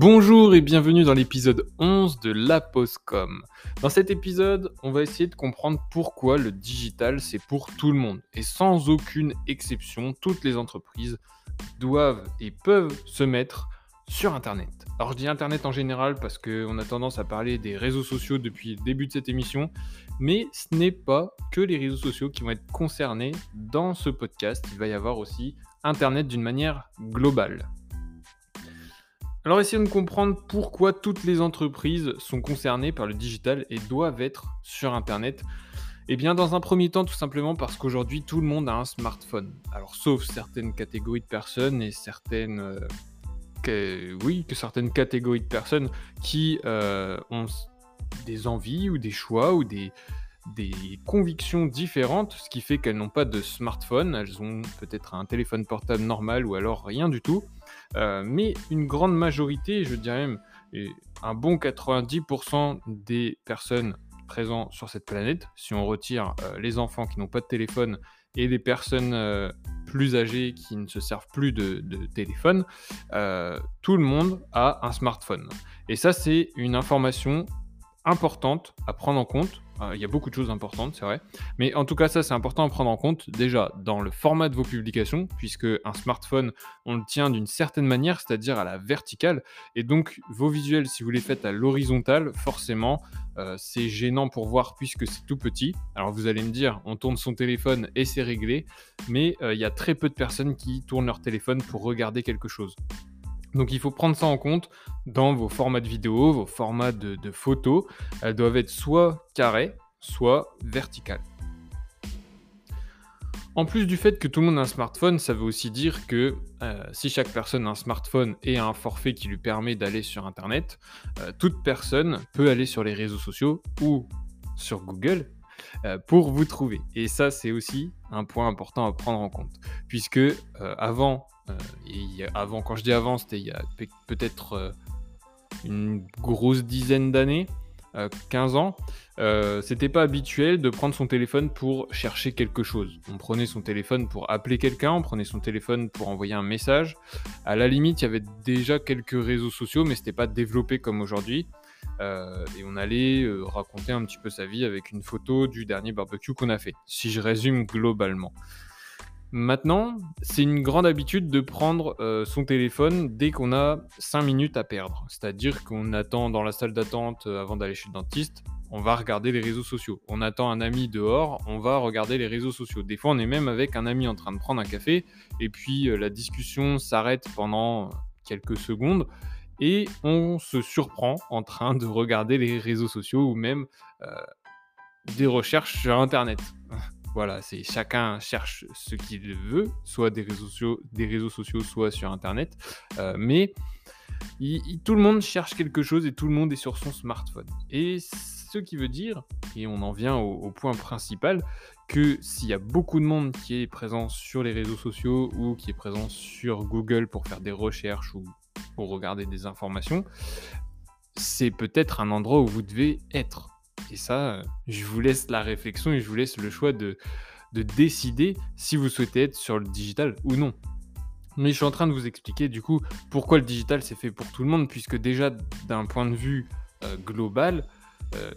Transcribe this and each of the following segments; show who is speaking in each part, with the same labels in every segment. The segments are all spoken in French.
Speaker 1: Bonjour et bienvenue dans l'épisode 11 de La Postcom. Dans cet épisode, on va essayer de comprendre pourquoi le digital c'est pour tout le monde. Et sans aucune exception, toutes les entreprises doivent et peuvent se mettre sur Internet. Alors je dis Internet en général parce qu'on a tendance à parler des réseaux sociaux depuis le début de cette émission, mais ce n'est pas que les réseaux sociaux qui vont être concernés dans ce podcast, il va y avoir aussi Internet d'une manière globale. Alors essayons de comprendre pourquoi toutes les entreprises sont concernées par le digital et doivent être sur Internet. Eh bien, dans un premier temps, tout simplement parce qu'aujourd'hui, tout le monde a un smartphone. Alors, sauf certaines catégories de personnes et certaines... Euh, oui, que certaines catégories de personnes qui euh, ont des envies ou des choix ou des, des convictions différentes, ce qui fait qu'elles n'ont pas de smartphone, elles ont peut-être un téléphone portable normal ou alors rien du tout. Euh, mais une grande majorité, je dirais même un bon 90% des personnes présentes sur cette planète, si on retire euh, les enfants qui n'ont pas de téléphone et les personnes euh, plus âgées qui ne se servent plus de, de téléphone, tout le monde a un smartphone. Et ça, c'est une information importante à prendre en compte euh, il y a beaucoup de choses importantes, c'est vrai. Mais en tout cas, ça, c'est important à prendre en compte déjà dans le format de vos publications, puisque un smartphone, on le tient d'une certaine manière, c'est-à-dire à la verticale. Et donc, vos visuels, si vous les faites à l'horizontale, forcément, euh, c'est gênant pour voir puisque c'est tout petit. Alors, vous allez me dire, on tourne son téléphone et c'est réglé. Mais euh, il y a très peu de personnes qui tournent leur téléphone pour regarder quelque chose. Donc il faut prendre ça en compte dans vos formats de vidéo, vos formats de, photos. Elles doivent être soit carrées, soit verticales. En plus du fait que tout le monde a un smartphone, ça veut aussi dire que euh, si chaque personne a un smartphone et un forfait qui lui permet d'aller sur Internet, euh, toute personne peut aller sur les réseaux sociaux ou sur Google euh, pour vous trouver. Et ça, c'est aussi un point important à prendre en compte. Puisque avant et avant, quand je dis avant, c'était il y a peut-être euh, une grosse dizaine d'années, 15 euh, ans, c'était pas habituel de prendre son téléphone pour chercher quelque chose. On prenait son téléphone pour appeler quelqu'un, on prenait son téléphone pour envoyer un message. À la limite, il y avait déjà quelques réseaux sociaux, mais c'était pas développé comme aujourd'hui. et on allait raconter un petit peu sa vie avec une photo du dernier barbecue qu'on a fait, si je résume globalement. Maintenant, c'est une grande habitude de prendre euh, son téléphone dès qu'on a 5 minutes à perdre. C'est-à-dire qu'on attend dans la salle d'attente euh, avant d'aller chez le dentiste, on va regarder les réseaux sociaux. On attend un ami dehors, on va regarder les réseaux sociaux. Des fois, on est même avec un ami en train de prendre un café, et puis euh, la discussion s'arrête pendant quelques secondes, et on se surprend en train de regarder les réseaux sociaux ou même des recherches sur Internet. Voilà, c'est chacun cherche ce qu'il veut, soit des réseaux sociaux, des réseaux sociaux soit sur Internet. Euh, mais tout le monde cherche quelque chose et tout le monde est sur son smartphone. Et ce qui veut dire, et on en vient au, point principal, que s'il y a beaucoup de monde qui est présent sur les réseaux sociaux ou qui est présent sur Google pour faire des recherches ou pour regarder des informations, c'est peut-être un endroit où vous devez être. Et ça, je vous laisse la réflexion et je vous laisse le choix de, décider si vous souhaitez être sur le digital ou non. Mais je suis en train de vous expliquer du coup pourquoi le digital c'est fait pour tout le monde, puisque déjà d'un point de vue euh, global, euh,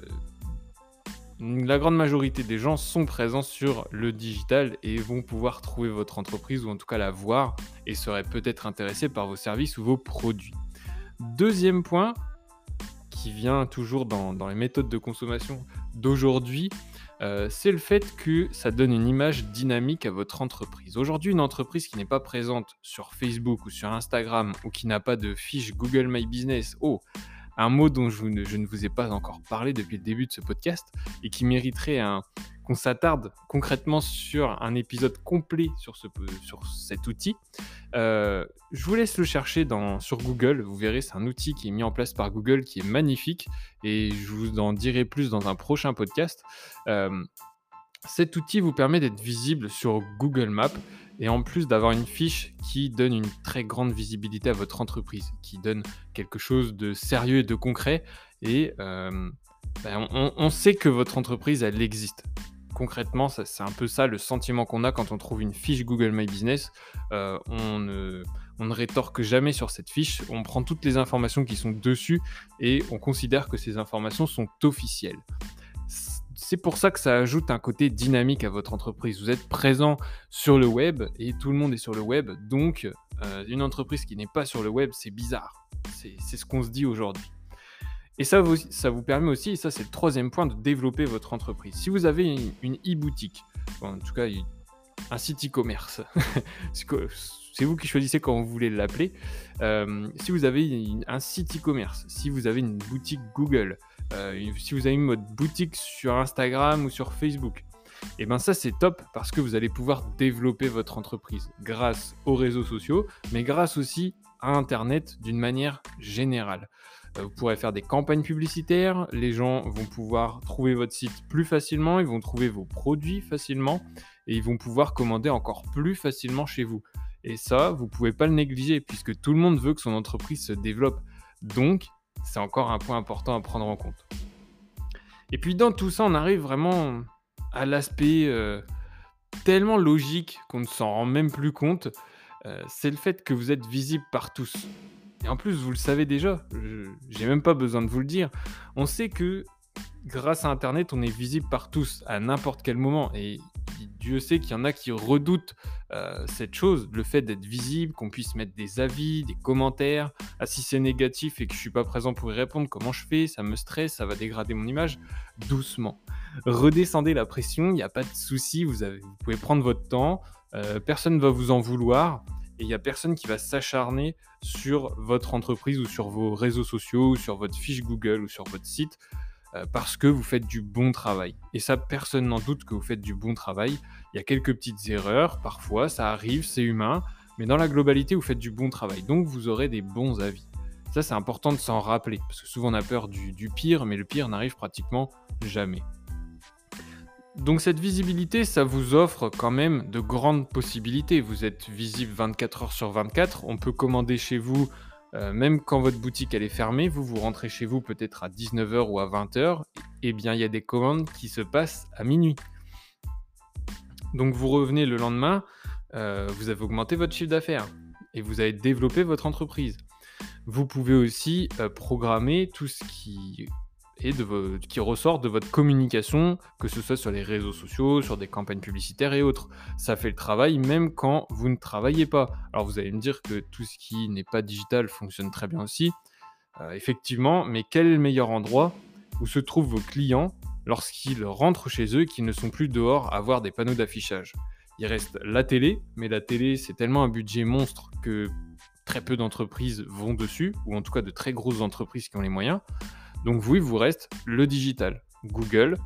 Speaker 1: la grande majorité des gens sont présents sur le digital et vont pouvoir trouver votre entreprise ou en tout cas la voir et seraient peut-être intéressés par vos services ou vos produits. Deuxième point, toujours dans, les méthodes de consommation d'aujourd'hui, euh, c'est le fait que ça donne une image dynamique à votre entreprise. Aujourd'hui, une entreprise qui n'est pas présente sur Facebook ou sur Instagram ou qui n'a pas de fiche Google My Business, oh, un mot dont je, ne vous ai pas encore parlé depuis le début de ce podcast et qui mériterait qu'on s'attarde concrètement sur un épisode complet sur, ce, sur cet outil. Euh, je vous laisse le chercher sur Google. Vous verrez, c'est un outil qui est mis en place par Google qui est magnifique et je vous en dirai plus dans un prochain podcast. Euh, cet outil vous permet d'être visible sur Google Maps et en plus d'avoir une fiche qui donne une très grande visibilité à votre entreprise, qui donne quelque chose de sérieux et de concret. Et euh, ben, on, sait que votre entreprise, elle existe. Concrètement, c'est un peu ça le sentiment qu'on a quand on trouve une fiche Google My Business. Euh, on, ne rétorque jamais sur cette fiche, on prend toutes les informations qui sont dessus et on considère que ces informations sont officielles. C'est pour ça que ça ajoute un côté dynamique à votre entreprise. Vous êtes présent sur le web et tout le monde est sur le web, donc euh, une entreprise qui n'est pas sur le web, c'est bizarre. C'est ce qu'on se dit aujourd'hui. Et ça vous, permet aussi, et ça c'est le troisième point, de développer votre entreprise. Si vous avez une e-boutique, en tout cas un site e-commerce, c'est vous qui choisissez quand vous voulez l'appeler. Euh, si vous avez un site e-commerce, si vous avez une boutique Google, euh, si vous avez une mode boutique sur Instagram ou sur Facebook, et eh bien ça c'est top parce que vous allez pouvoir développer votre entreprise grâce aux réseaux sociaux, mais grâce aussi à Internet d'une manière générale. Euh, vous pourrez faire des campagnes publicitaires, les gens vont pouvoir trouver votre site plus facilement, ils vont trouver vos produits facilement et ils vont pouvoir commander encore plus facilement chez vous. Et ça, vous ne pouvez pas le négliger puisque tout le monde veut que son entreprise se développe. Donc, c'est encore un point important à prendre en compte. Et puis dans tout ça, on arrive vraiment à l'aspect euh, tellement logique qu'on ne s'en rend même plus compte. Euh, c'est le fait que vous êtes visible par tous. Et en plus, vous le savez déjà, j'ai même pas besoin de vous le dire. On sait que grâce à Internet, on est visible par tous à n'importe quel moment. Et Dieu sait qu'il y en a qui redoutent euh, cette chose, le fait d'être visible, qu'on puisse mettre des avis, des commentaires. Ah, si c'est négatif et que je suis pas présent pour y répondre, comment je fais? Ça me stresse, ça va dégrader mon image. Doucement. Redescendez la pression, il n'y a pas de souci, vous, pouvez prendre votre temps, euh, personne ne va vous en vouloir et il n'y a personne qui va s'acharner sur votre entreprise ou sur vos réseaux sociaux ou sur votre fiche Google ou sur votre site euh, parce que vous faites du bon travail. Et ça, personne n'en doute que vous faites du bon travail. Il y a quelques petites erreurs, parfois, ça arrive, c'est humain, mais dans la globalité, vous faites du bon travail. Donc, vous aurez des bons avis. Ça, c'est important de s'en rappeler, parce que souvent on a peur du, du pire, mais le pire n'arrive pratiquement jamais. Donc cette visibilité, ça vous offre quand même de grandes possibilités. Vous êtes visible 24 heures sur 24, on peut commander chez vous euh, même quand votre boutique est fermée, vous vous rentrez chez vous peut-être à 19h ou à 20h, et eh bien il y a des commandes qui se passent à minuit. Donc vous revenez le lendemain, euh, vous avez augmenté votre chiffre d'affaires et vous avez développé votre entreprise. Vous pouvez aussi euh, programmer tout ce qui et qui ressort de votre communication, que ce soit sur les réseaux sociaux, sur des campagnes publicitaires et autres. Ça fait le travail même quand vous ne travaillez pas. Alors vous allez me dire que tout ce qui n'est pas digital fonctionne très bien aussi. Euh, effectivement, mais quel est le meilleur endroit où se trouvent vos clients lorsqu'ils rentrent chez eux qu'ils ne sont plus dehors à voir des panneaux d'affichage? Il reste la télé, mais la télé c'est tellement un budget monstre que très peu d'entreprises vont dessus, ou en tout cas de très grosses entreprises qui ont les moyens. Donc oui, il vous reste le digital, Google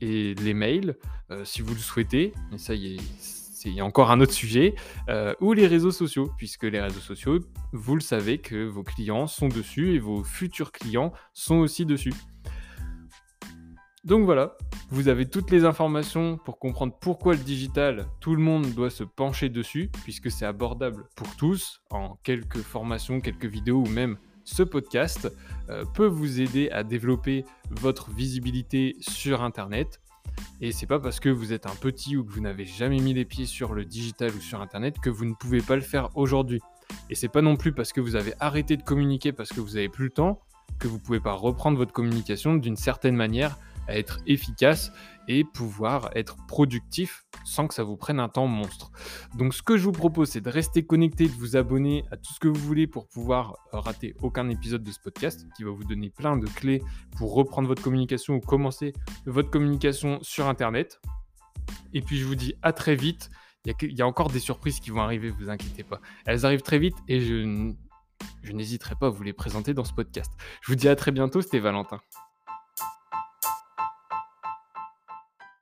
Speaker 1: et les mails, euh, si vous le souhaitez, mais ça y est, c'est encore un autre sujet, euh, ou les réseaux sociaux, puisque les réseaux sociaux, vous le savez que vos clients sont dessus et vos futurs clients sont aussi dessus. Donc voilà, vous avez toutes les informations pour comprendre pourquoi le digital, tout le monde doit se pencher dessus, puisque c'est abordable pour tous, en quelques formations, quelques vidéos ou même ce podcast euh, peut vous aider à développer votre visibilité sur Internet. Et c'est pas parce que vous êtes un petit ou que vous n'avez jamais mis les pieds sur le digital ou sur Internet que vous ne pouvez pas le faire aujourd'hui. Et c'est pas non plus parce que vous avez arrêté de communiquer parce que vous avez plus le temps que vous pouvez pas reprendre votre communication d'une certaine manière à être efficace et pouvoir être productif sans que ça vous prenne un temps monstre. Donc ce que je vous propose, c'est de rester connecté, de vous abonner à tout ce que vous voulez pour pouvoir euh, rater aucun épisode de ce podcast qui va vous donner plein de clés pour reprendre votre communication ou commencer votre communication sur Internet. Et puis je vous dis à très vite. Il y, a, encore des surprises qui vont arriver, vous inquiétez pas. Elles arrivent très vite et je, je n'hésiterai pas à vous les présenter dans ce podcast. Je vous dis à très bientôt, c'était Valentin.